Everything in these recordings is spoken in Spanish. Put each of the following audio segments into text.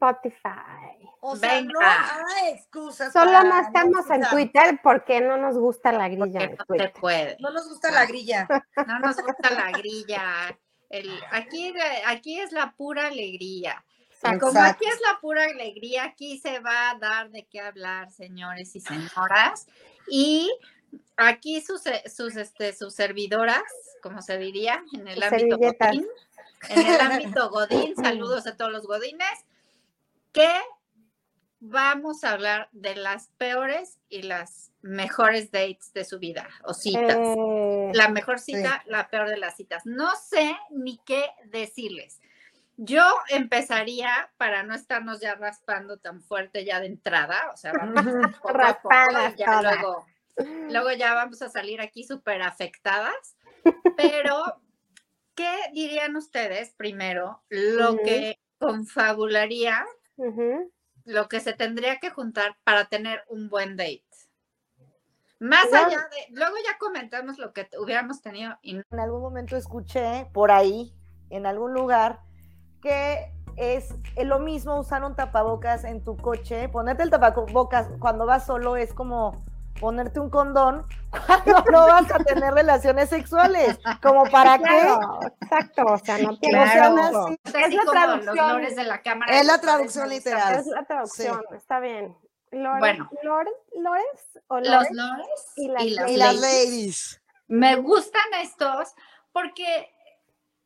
Spotify. O sea, Venga. no hay excusas. Solo para no estamos en. Twitter porque no nos gusta la grilla en no se Twitter. puede. No nos gusta la grilla. No nos gusta la grilla. El, aquí, aquí es la pura alegría. Como aquí es la pura alegría, aquí se va a dar de qué hablar, señores y señoras. Y aquí sus, sus, este, sus servidoras, como se diría, en el ámbito. Godín, en el ámbito Godín, saludos a todos los Godines, que vamos a hablar de las peores y las mejores dates de su vida o citas. Eh, La mejor cita, la peor de las citas. No sé ni qué decirles. Yo empezaría para no estarnos ya raspando tan fuerte ya de entrada, o sea, vamos poco a poco ya luego, luego ya vamos a salir aquí súper afectadas. Pero, ¿qué dirían ustedes primero? Lo que confabularía, lo que se tendría que juntar para tener un buen date. Más allá de, luego ya comentamos lo que hubiéramos tenido y En algún momento escuché por ahí, en algún lugar, que es eh, lo mismo usar un tapabocas en tu coche. Ponerte el tapabocas cuando vas solo es como ponerte un condón cuando no vas a tener relaciones sexuales. ¿Como para qué? Claro, exacto, o sea, no tiene O sea, Es Es así la los traducción. lores de la cámara. Es la los traducción literal. Es la traducción, está bien. Lore- Bueno. Lore- ¿Lores o Los lores? lores y las y las Y las ladies. ladies. Me gustan estos porque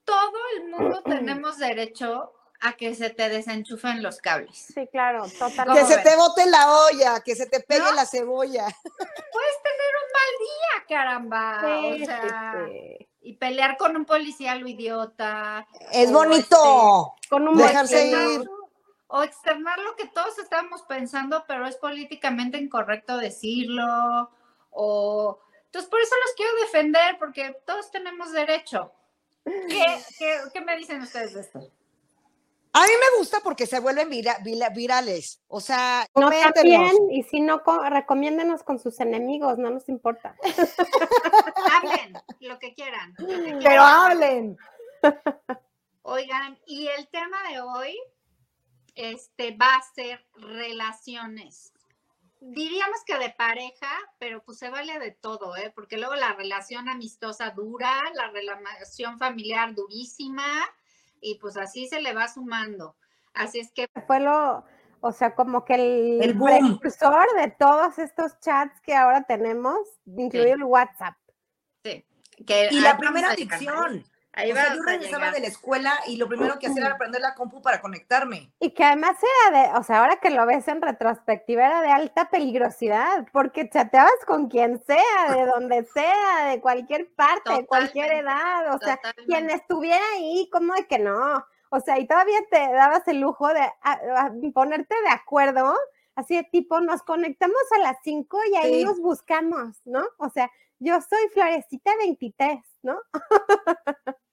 todo el mundo tenemos derecho a que se te desenchufen los cables. Sí, claro, ¿Cómo Que totalmente. se te bote la olla, que se te pegue ¿No? la cebolla. Puedes tener un mal día, caramba. Sí, o sea, sí. y pelear con un policía lo idiota. Es bonito. Con un Dejarse ir. O externar lo que todos estábamos pensando, pero es políticamente incorrecto decirlo. O entonces por eso los quiero defender, porque todos tenemos derecho. ¿Qué, qué, qué me dicen ustedes de esto? A mí me gusta porque se vuelven vira- vira- virales. O sea, No también, y si no, co- recomiéndenos con sus enemigos, no nos importa. Hablen lo que quieran. lo que Pero hablen. Oigan, y el tema de hoy este, va a ser relaciones. Diríamos que de pareja, pero pues se vale de todo, ¿eh? Porque luego la relación amistosa dura, la relación familiar durísima, y pues así se le va sumando. Así es que Fue lo, o sea, como que el, precursor de todos estos chats que ahora tenemos, incluido el WhatsApp. sí. Que Y la primera adicción. Ahí o sea, yo regresaba llegar. de la escuela y lo primero que hacía era prender la compu para conectarme. Y que además era de, o sea, ahora que lo ves en retrospectiva, era de alta peligrosidad, porque chateabas con quien sea, de donde sea, de cualquier parte, de cualquier edad, o sea, Totalmente. quien estuviera ahí, como de que no. O sea, y todavía te dabas el lujo de a- a ponerte de acuerdo, así de tipo, nos conectamos a las 5 y ahí Sí. nos buscamos, ¿no? O sea, yo soy Florecita 23, ¿no?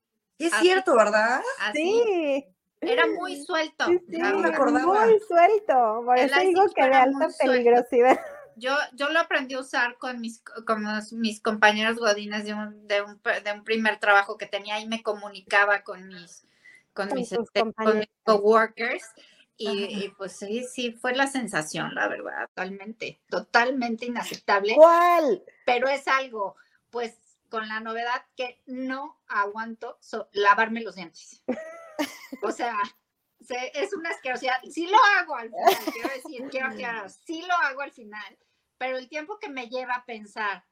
Y es Así- cierto, ¿verdad? Así, Sí. era muy suelto. Sí, sí, Ya no me acordaba. muy suelto. Por El eso digo que de era alta peligrosidad. Yo, yo lo aprendí a usar con mis, con los- mis compañeros godines de un, de, un, de un primer trabajo que tenía y me comunicaba con mis, con Con mis, este, con mis compañeros. coworkers. Y, y, pues sí, sí, fue la sensación, la verdad, totalmente, totalmente inaceptable. ¿Cuál? Pero es algo, pues, con la novedad que no aguanto lavarme los dientes. O sea, se- es una asquerosidad. Sí lo hago al final, quiero decir, quiero aclarar, sí lo hago al final, pero el tiempo que me lleva a pensar,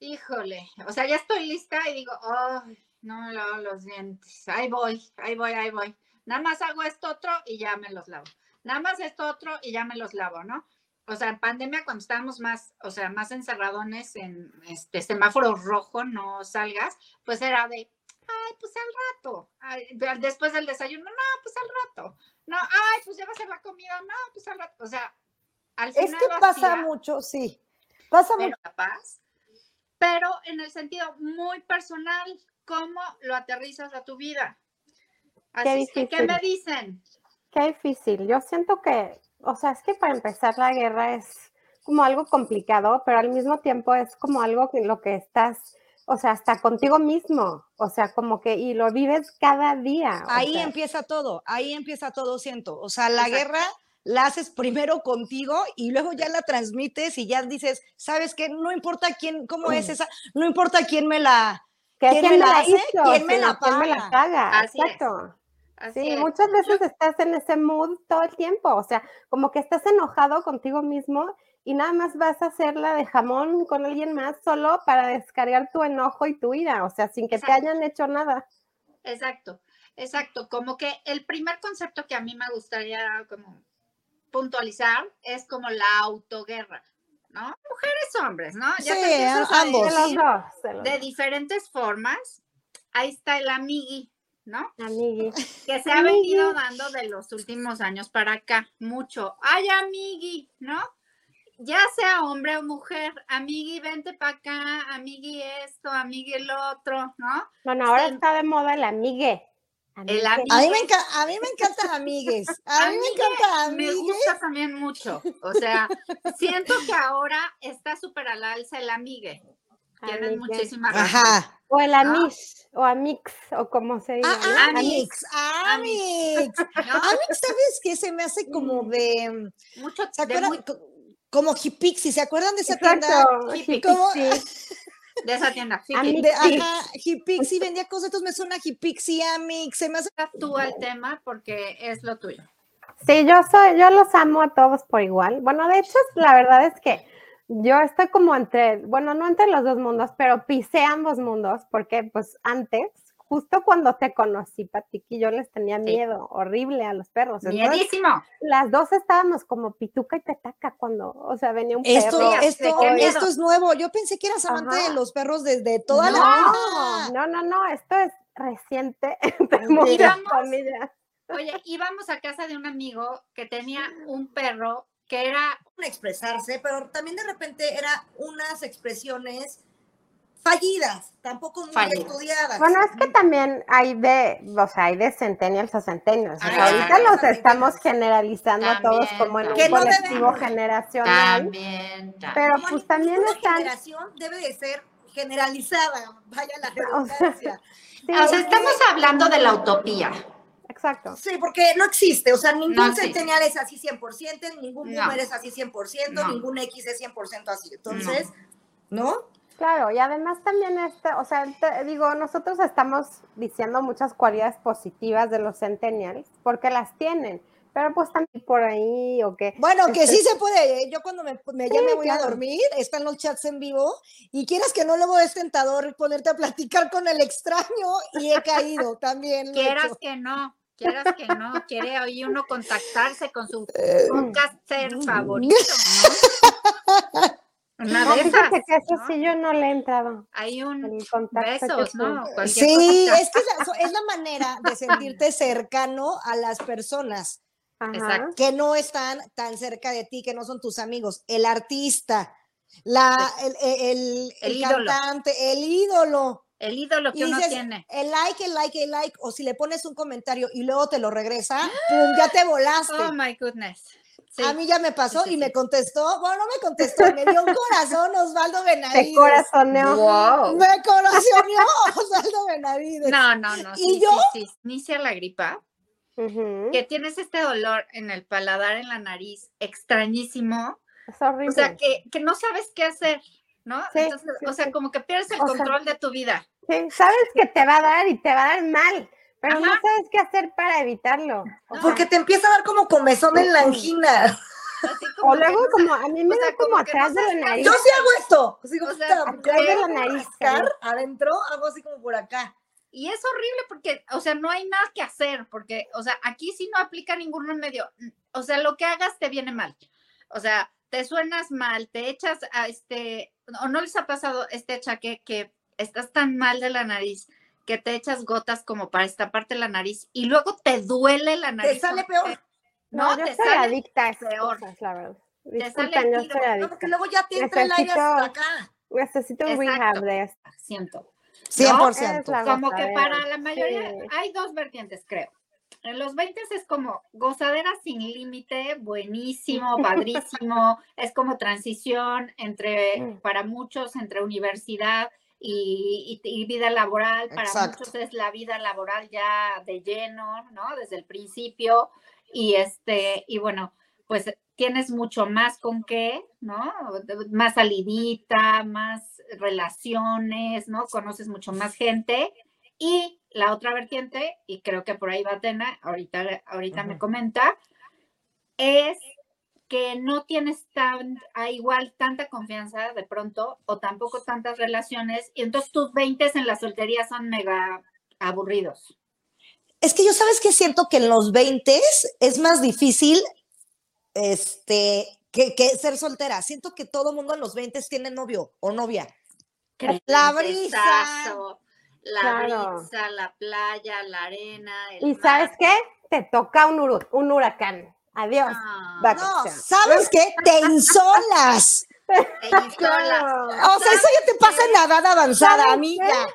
híjole, o sea, ya estoy lista y digo, ay, no me lavo los dientes, ahí voy, ahí voy, ahí voy. Nada más hago esto otro y ya me los lavo. Nada más esto otro y ya me los lavo, ¿no? O sea, en pandemia cuando estábamos más, o sea, más encerradones en este semáforo rojo, no salgas, pues era de, ay, pues al rato, ay, después del desayuno, no, pues al rato, no, ay, pues ya va a ser la comida, no, pues al rato, o sea, al final Es que pasa mucho, sí. Pasa mucho. pero capaz, pero en el sentido muy personal, ¿cómo lo aterrizas a tu vida? Así es que, ¿qué difícil. me dicen? Qué difícil. Yo siento que, o sea, es que para empezar la guerra es como algo complicado, pero al mismo tiempo es como algo que lo que estás o sea, hasta contigo mismo, o sea, como que, y lo vives cada día. Ahí sea, empieza todo, ahí empieza todo, siento. O sea, la Exacto. guerra la haces primero contigo y luego ya la transmites y ya dices, ¿sabes qué? No importa quién, cómo es esa, no importa quién me la... que ¿quién quién me la hace? ¿Quién me la sino quién me la paga? es. Así Sí, es. muchas veces estás en ese mood todo el tiempo, o sea, como que estás enojado contigo mismo y nada más vas a hacerla de jamón con alguien más solo para descargar tu enojo y tu ira, o sea, sin que te hayan hecho nada. Exacto, exacto. Como que el primer concepto que a mí me gustaría como puntualizar es como la autoguerra, ¿no? Mujeres, hombres, ¿no? Sí, te empiezas a ambos. De los dos, de los de dos, diferentes formas. Ahí está el amigui, ¿no? amigui. Que se ha venido dando de los últimos años para acá, mucho. Ay, amigui, ¿no? Ya sea hombre o mujer, amigui, vente para acá, amigui esto, amigui el otro, ¿no? Bueno, ahora está de moda el amigue. El Amigue. A mí me, enca- a mí me encantan amigues, a mí me encanta Me amigues. gusta también mucho. O sea, siento que ahora está súper al alza el amigue. Tienes Amigue. muchísima razón. Ajá. O el ¿no? amish, o amix, o como se. Ah, ¿no? amix, amix. ¿no? Amix, ¿sabes qué? Se me hace como de, Mucho ¿se de, acuerdan? muy- Como Hipixi, ¿se acuerdan de esa tienda? Sí. de esa tienda. De, Sí. ajá, Hipixi vendía cosas, entonces me suena Hipixi, Amix, se me hace tú al tema porque es lo tuyo. Sí, yo soy, yo los amo a todos por igual. Bueno, de hecho, la verdad es que yo estoy como entre, bueno, no entre los dos mundos, pero pisé ambos mundos, porque pues antes, justo cuando te conocí, Patiki, yo les tenía miedo horrible a los perros. Entonces, Miedísimo. las dos estábamos como pituca y petaca cuando, o sea, venía un Esto, perro. Esto, es nuevo. Yo pensé que eras amante Ajá. de los perros desde toda la No, vida. no, no, no, esto es reciente. Oye, íbamos a casa de un amigo que tenía un perro que era expresarse, pero también de repente era unas expresiones fallidas, tampoco muy Fallidas. estudiadas. Bueno, es que también hay de, o sea, hay de centennials a centennials. O sea, Ah, ahorita claro, los también. estamos generalizando a todos También, como en un también. No colectivo generacional. también, también. Pero Como pues también ninguna están. generación debe de ser generalizada, vaya la O sea, redundancia. sí, O sea, estamos hablando de la utopía. Exacto. Sí, porque no existe, o sea, ningún No centennial es así 100%, ningún No. boomer es así 100%, No. ningún X es 100% así. Entonces, ¿no? Claro, y además también este, o sea, te- digo, nosotros estamos diciendo muchas cualidades positivas de los centennials, porque las tienen, pero pues también por ahí, o que Bueno, que Este- sí se puede. ¿eh? Yo cuando me, me- ya Sí, me voy a dormir, están los chats en vivo y quieras que no, luego es tentador ponerte a platicar con el extraño y he caído también. he Quieras que no, quieras que no, quiere hoy uno contactarse con su Eh, podcaster favorito, ¿no? Una No, de esas. que eso ¿no? sí yo no le he entrado. Hay un besos, ¿no? Cualquier Sí, es que es la, so- es la manera de sentirte cercano a las personas Ajá. Que no están tan cerca de ti, que no son tus amigos. El artista, la, el, el- el- El el ídolo. cantante, el ídolo. El ídolo que Y uno dices, tiene. el like, el like, el like, o si le pones un comentario y luego te lo regresa, ¡pum! Ya te volaste. Oh my goodness. Sí. A mí ya me pasó Sí, sí, y me contestó, bueno, no me contestó, me dio un corazón Osvaldo Benavides. corazoneó. Wow. Me corazoneó Osvaldo Benavides. No, no, no. ¿Y Sí, yo? sí, sí. Inicia la gripa. Que tienes este dolor en el paladar, en la nariz, extrañísimo. Es horrible. O sea, que, que no sabes qué hacer, ¿no? Sí, Entonces, sí, o sea, sí. como que pierdes el O sea, control de tu vida. Sí, sabes que te va a dar y te va a dar mal, pero no sabes qué hacer para evitarlo. No. Porque te empieza a dar como comezón en la angina. Así como o que luego no como a mí me o sea, da como como no atrás de la nariz. Yo sí hago esto. Digo, O sea, atrás de la nariz, rascar adentro, hago así como por acá. Y es horrible porque, o sea, no hay nada que hacer, porque, o sea, aquí sí no aplica ningún remedio. O sea, lo que hagas te viene mal. O sea, te suenas mal, te echas a este, o no les ha pasado este achaque que estás tan mal de la nariz que te echas gotas como para estamparte la nariz y luego te duele la nariz. Te sale peor. No, yo te soy sale adicta a esas peor. cosas, la verdad. sale Disculpen, yo tiro. soy No, No, porque luego ya te entra el aire hasta Necesito- acá. Necesito un rehab de esto. siento. 100%. Es la Como que para la mayoría sí. hay dos vertientes, creo. En los 20 es como gozadera sin límite, buenísimo, padrísimo, es como transición entre, Mm. para muchos, entre universidad y, y- y vida laboral. Para Exacto. muchos es la vida laboral ya de lleno, ¿no? Desde el principio. Y este, y bueno, pues tienes mucho más con qué, ¿no? Más salidita, más relaciones, ¿no? Conoces mucho más gente. Y la otra vertiente, y creo que por ahí va Tena, ahorita, ahorita me comenta, es que no tienes tan, a igual tanta confianza de pronto o tampoco tantas relaciones y entonces tus 20 en la soltería son mega aburridos. Es que yo sabes que siento que en los 20 es más difícil este, que, que ser soltera. Siento que todo mundo en los 20 tiene novio o novia. La brisa. La Claro. brisa, la playa, la arena. El ¿Y mar. sabes qué? Te toca un, uru- un huracán. Adiós. Ah, No, ¿sabes qué? Te insolas. te insolas. Claro. O sea, eso ya te pasa en la edad avanzada, ¿Sabes amiga.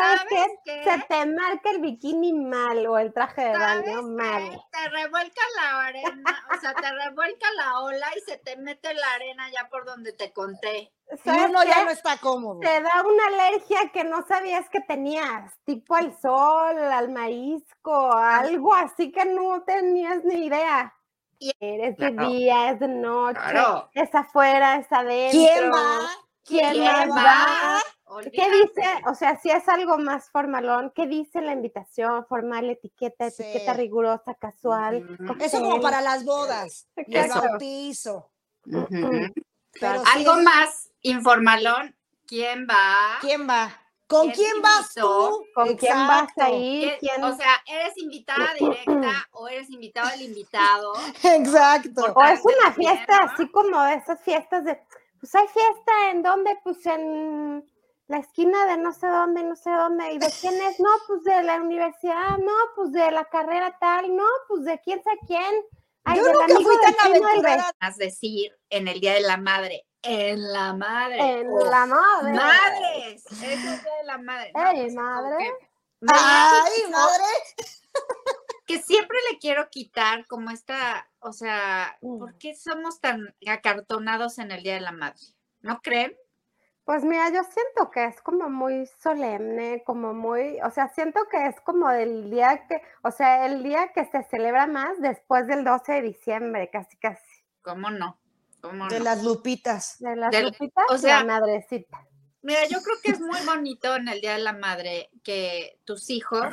¿Sabes ¿Sabes qué? qué? Se te marca el bikini mal o el traje de ¿Sabes baño qué? mal. Te revuelca la arena, o sea, te revuelca la ola y se te mete la arena ya por donde te conté. Y ¿Sabes uno ya no está cómodo. Te da una alergia que no sabías que tenías, tipo al sol, al marisco, algo así que no tenías ni idea. Y- Eres de Claro. día, es de noche, Claro. es afuera, es adentro. ¿Quién va? ¿Quién, ¿Quién más va? va? ¿Qué dice? O sea, si es algo más formalón, ¿qué dice la invitación? Formal, etiqueta, Sí. etiqueta rigurosa, casual. Eso como para las bodas y el Eso. bautizo. Pero Algo sí, más informalón. ¿Quién va? ¿Quién va? ¿Con ¿Quién vas tú? ¿Con quién vas Exacto. a ir? ¿Quién- ¿Quién- O sea, ¿eres invitada directa o eres invitado al invitado? Exacto. O es una fiesta ¿no? así como de esas fiestas de, pues hay fiesta en donde, pues en la esquina de no sé dónde, no sé dónde, y de quién es, no, pues de la universidad, no, pues de la carrera tal, no, pues de quién sé quién. Ay, Yo nunca fui tan decir en el Día de la Madre. En la madre. En la madre. Madres. Es el Día de la madre. No, Ey, pues, madre. que Ay, madre. Que siempre le quiero quitar como esta, o sea, Mm. ¿por qué somos tan acartonados en el Día de la Madre? ¿No creen? Pues mira, yo siento que es como muy solemne, como muy, o sea, siento que es como el día que, o sea, el día que se celebra más después del 12 de diciembre, casi casi, ¿Cómo no? ¿Cómo De no? las lupitas. de las lupitas o sea, la madrecita. Mira, yo creo que es muy bonito en el Día de la Madre que tus hijos,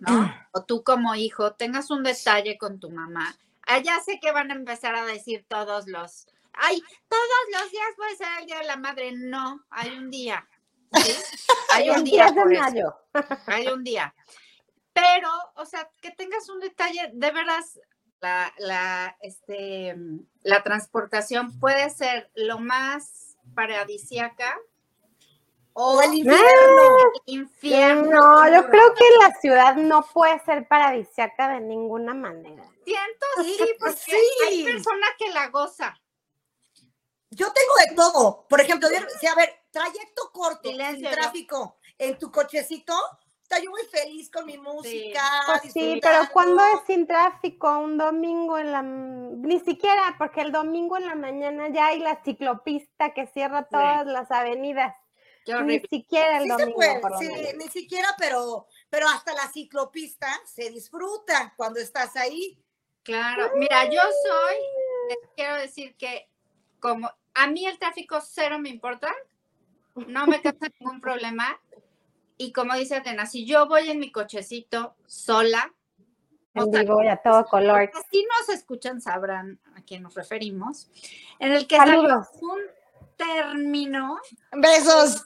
¿no? O tú como hijo tengas un detalle con tu mamá. Allá sé que van a empezar a decir todos los, ay, todos los días puede ser el Día de la Madre. No, hay un día. ¿sí? Hay un día 10 de por eso. mayo. hay un día. Pero, o sea, que tengas un detalle, de veras, la, la, este, la transportación puede ser lo más paradisiaca o O el infierno. infierno. No, yo creo que la ciudad no puede ser paradisiaca de ninguna manera. Siento sí, porque Sí. hay personas que la goza. Yo tengo de todo. Por ejemplo, si a ver, trayecto corto, Silencio, sin tráfico, en tu cochecito, está yo muy feliz con mi música. Pues sí, pero cuando es sin tráfico, un domingo en la... Ni siquiera, porque el domingo en la mañana ya hay la ciclopista que cierra todas las avenidas. Qué Ni siquiera el Sí se domingo, puede, por lo sí, menos. ni siquiera, pero, pero hasta la ciclopista se disfruta cuando estás ahí. Claro, mira, yo soy, les quiero decir que como a mí el tráfico cero me importa, no me causa ningún problema. Y como dice Atena, si yo voy en mi cochecito sola, o En sea, vivo y a todo color. si nos escuchan sabrán a quién nos referimos, en el que Saludos. salió un término, Besos.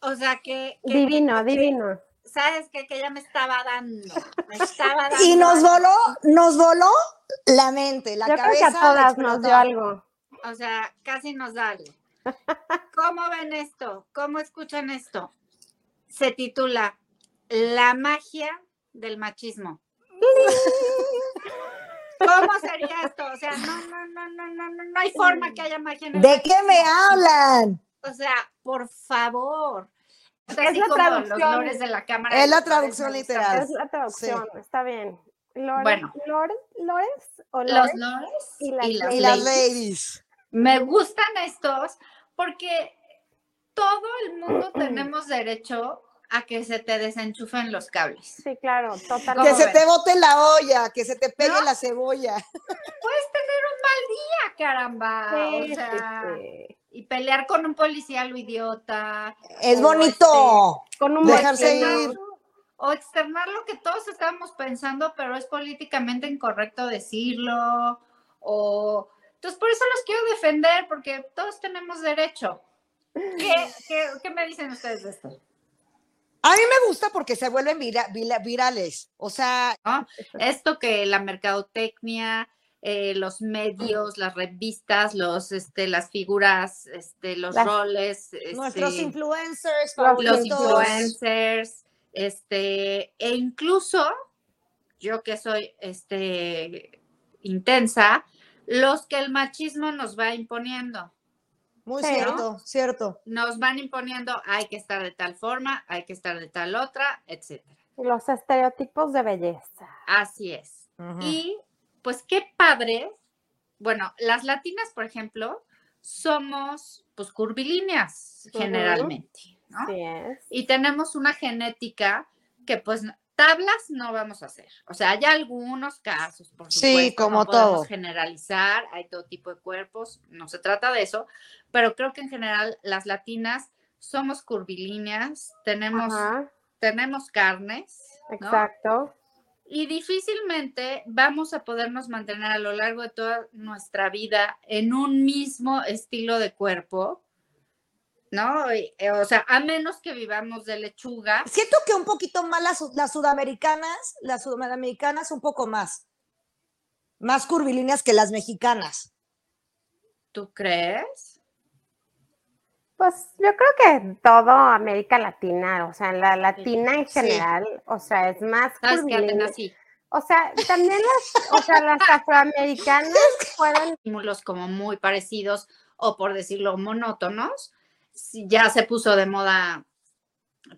o sea que, que- Divino, divino. sabes que, que ella me estaba dando, me estaba dando. Y nos voló, nos voló la mente, la Yo creo cabeza. que a todas le nos dio algo. O sea, casi nos da algo. ¿Cómo ven esto? ¿Cómo escuchan esto? Se titula La magia del machismo. ¿Cómo sería esto? O sea, no, no, no, no, no, no, no hay forma que haya magia en el ¿De qué me hablan? O sea, por favor. Es, Es así la traducción. los lores de la cámara. Es la los Lores traducción literal. Es la traducción, está bien. Lores, Bueno. Lores, Lores o Los Lores. lores y las y las Y las ladies. ladies. Me gustan estos porque todo el mundo tenemos derecho a que se te desenchufen los cables. Sí, claro, Que totalmente. se ves? te bote la olla, que se te pegue ¿No? la cebolla. Puedes tener un mal día, caramba. Sí, o sea, sí. y pelear con un policía lo idiota. Es bonito. Con un Dejarse ir. O externar lo que todos estábamos pensando, pero es políticamente incorrecto decirlo. O entonces por eso los quiero defender, porque todos tenemos derecho. ¿Qué, qué, qué me dicen ustedes de esto? A mí me gusta porque se vuelven vira- vira- virales. O sea, Esto que la mercadotecnia, eh, los medios, las revistas, los, este, las figuras, este, los Las- roles, nuestros este, influencers favoritos. los influencers, este, e incluso yo que soy este intensa, los que el machismo nos va imponiendo. Muy Sí. cierto, cierto. Nos van imponiendo, hay que estar de tal forma, hay que estar de tal otra, etcétera. Los estereotipos de belleza. Así es. Y pues qué padre. Bueno, las latinas, por ejemplo, somos pues curvilíneas generalmente, ¿no? Así es. y tenemos una genética que pues tablas no vamos a hacer. O sea, hay algunos casos, por Sí, supuesto, como no podemos todo. generalizar, hay todo tipo de cuerpos, no se trata de eso, pero creo que en general las latinas somos curvilíneas, tenemos, Ajá, tenemos carnes, ¿no? exacto. Y difícilmente vamos a podernos mantener a lo largo de toda nuestra vida en un mismo estilo de cuerpo, ¿no? Eh, O sea, a menos que vivamos de lechuga, Siento que un poquito más las, las sudamericanas, las sudamericanas un poco más. Más curvilíneas que las mexicanas. ¿tú crees? Pues yo creo que todo América Latina, o sea, la latina en Sí. general, o sea, es más ¿Sabes qué hacen curvilínea. así? O sea, también las, o sea, las afroamericanas fueron, Estímulos como muy parecidos o por decirlo monótonos. Ya se puso de moda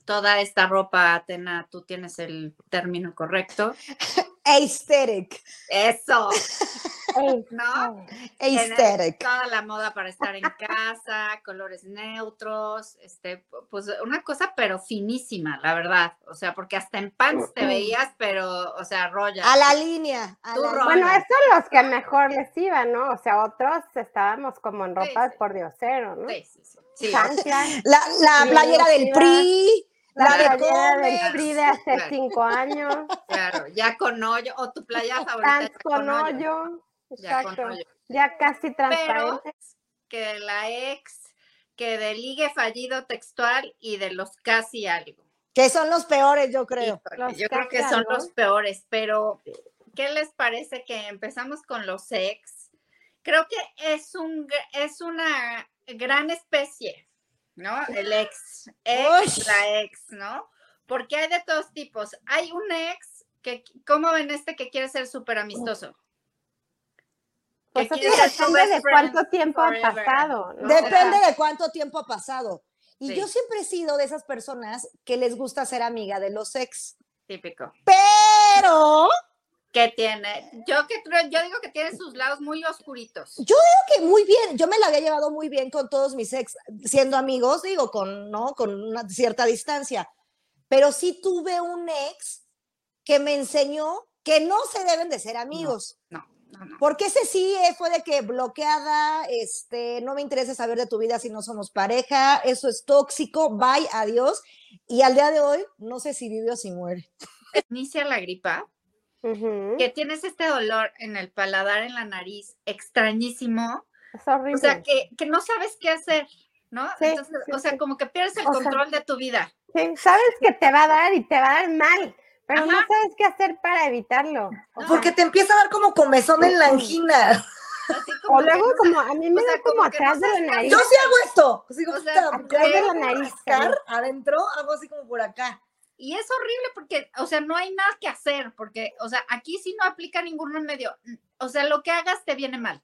toda esta ropa, Atena, tú tienes el término correcto. Aesthetic. Eso, ¿no? Aesthetic. toda la moda para estar en casa, colores neutros, este, pues una cosa pero finísima, la verdad. O sea, porque hasta en pants te veías, pero, o sea, roya. A la línea. a Tú la. Bueno, línea. eso los que mejor les iba, ¿no? O sea, otros estábamos como en Sí, ropa sí. por diosero, ¿no? Sí, sí, sí. La, playera del. PRI. La La de Comex. De hace Claro. cinco años, claro, ya con hoyo, o tu playa favorita. ya con hoyo, Ya con exacto, hoyo. ya casi Pero transparente. que la ex, que del ligue fallido textual y de los casi algo. Que son los peores, yo creo. Yo creo que son algo. los peores, pero ¿qué les parece que empezamos con los ex? Creo que es un es una gran especie, ¿no? El ex, ex, Uy. la ex, ¿no? Porque hay de todos tipos. Hay un ex que, ¿cómo ven este que quiere ser súper amistoso? Pues que eso quiere ser tu depende de cuánto tiempo ha pasado, ¿no? Depende de cuánto tiempo ha pasado. Y Sí. yo siempre he sido de esas personas que les gusta ser amiga de los ex. Típico. Pero que tiene, yo que creo- yo digo que tiene sus lados muy oscuritos. creo que muy bien, yo me la había llevado muy bien con todos mis ex, siendo amigos, digo, con, ¿no? con una cierta distancia. Pero sí tuve un ex que me enseñó que no se deben de ser amigos. No, no, no. Porque ese sí eh, fue de que bloqueada, este, no me interesa saber de tu vida si no somos pareja, eso es tóxico, bye, adiós. Y al día de hoy, no sé si vive o si muere. Inicia la gripa, Que tienes este dolor en el paladar, en la nariz, extrañísimo. Es horrible. O sea, que, que no sabes qué hacer, ¿no? Sí, Entonces, sí, o sea, sí. como que pierdes el O sea, control de tu vida. Sí, sabes que te va a dar y te va a dar mal, pero no sabes qué hacer para evitarlo. O, sea, Porque te empieza a dar como comezón en la angina. Así como o luego no como a mí me o sea, da como como no atrás de la nariz. Yo sí hago esto. Digo, O sea, puta, atrás de la nariz, rascar adentro, hago así como por acá. Y es horrible porque, o sea, no hay nada que hacer, porque, o sea, aquí sí no aplica ningún remedio. O sea, lo que hagas te viene mal.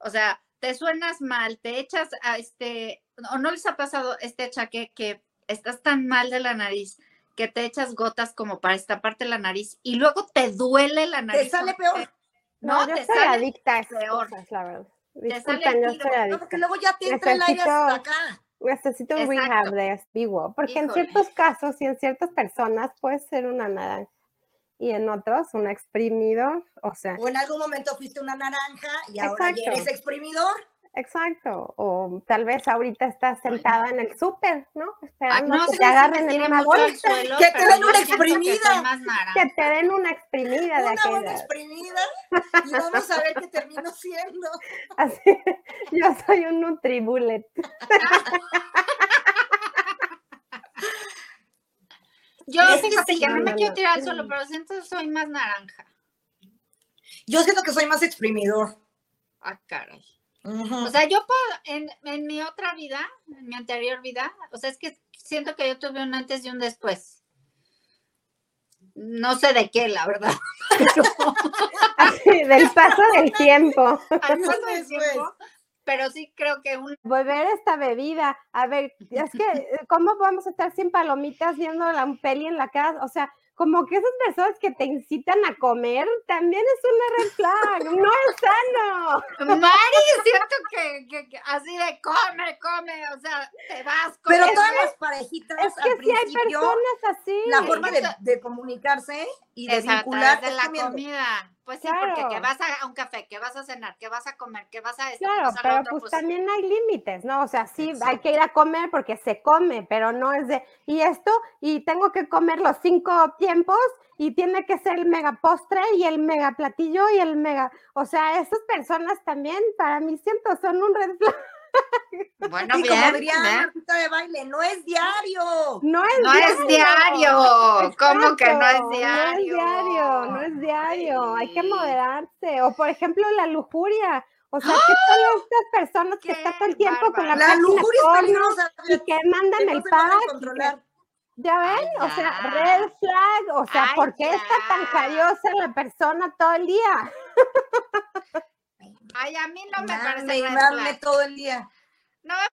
O sea, te suenas mal, te echas a este, o no les ha pasado este achaque que estás tan mal de la nariz que te echas gotas como para destaparte la nariz y luego te duele la nariz. Te sale peor. No, te sale adicta peor. cosas, la verdad. sale Disculpen, yo tiro. soy No, porque luego ya te entra el aire hasta acá. Necesito un Exacto. rehab de espigo, porque en Híjole. ciertos casos y en ciertas personas puede ser una naranja y en otros un exprimidor, o sea, O en algún momento fuiste una naranja y ahora ya eres exprimidor. Exacto, o tal vez ahorita estás sentada en el súper, ¿no? Ay, Esperando no que te agarren en una bolsa, suelo, Que te den yo una que exprimida. que te den una exprimida de Una buena aquella. exprimida y vamos a ver qué termino siendo. Así, yo soy un Nutribullet. Yo fíjate sí, que no me quiero tirar al suelo, pero siento que soy más naranja. Yo siento que soy más exprimidor. Ah, caray. O sea, yo puedo, en, en mi otra vida, en mi anterior vida, o sea, es que siento que yo tuve un antes y un después. No sé de qué, la verdad. Del paso del tiempo. Al paso del tiempo, pero sí creo que un Beber esta bebida. A ver, es que, ¿cómo vamos a estar sin palomitas viendo la un peli en la casa? O sea, como que esas personas que te incitan a comer también es una red flag. No es sano. Mari, siento que, que- que así de come, come, o sea, te vas con Pero eso. todas las parejitas Es que al sí hay principio, personas así. la forma de, de comunicarse y de es a vincular de la comida. Pues sí, porque que vas a, un café, que vas a cenar, que vas a comer, que vas a esto, Claro, vas a lo pero otro, pues pues, también hay límites, ¿no? O sea, sí, hay que ir a comer porque se come, pero no es de, y esto, y tengo que comer los cinco tiempos, y tiene que ser el mega postre y el mega platillo y el mega, o sea, esas personas también, para mí siento, son un red flag. Bueno, y bien, como diría ¿eh? De baile, no es diario. No es No es diario. ¿Cómo que no es diario? No es diario, no es diario, hay que moderarse. O por ejemplo, la lujuria. O sea, ¿qué tal estas personas que ¡Qué están todo el tiempo con la! La lujuria es peligrosa. y que mandan que no el pack? que-. ¿Ya ven? Ay, o sea, ya. red flag, o sea, Ay, ¿por qué está tan jariosa la persona todo el día? Ay, a mí no me parece red flag. todo el día. No me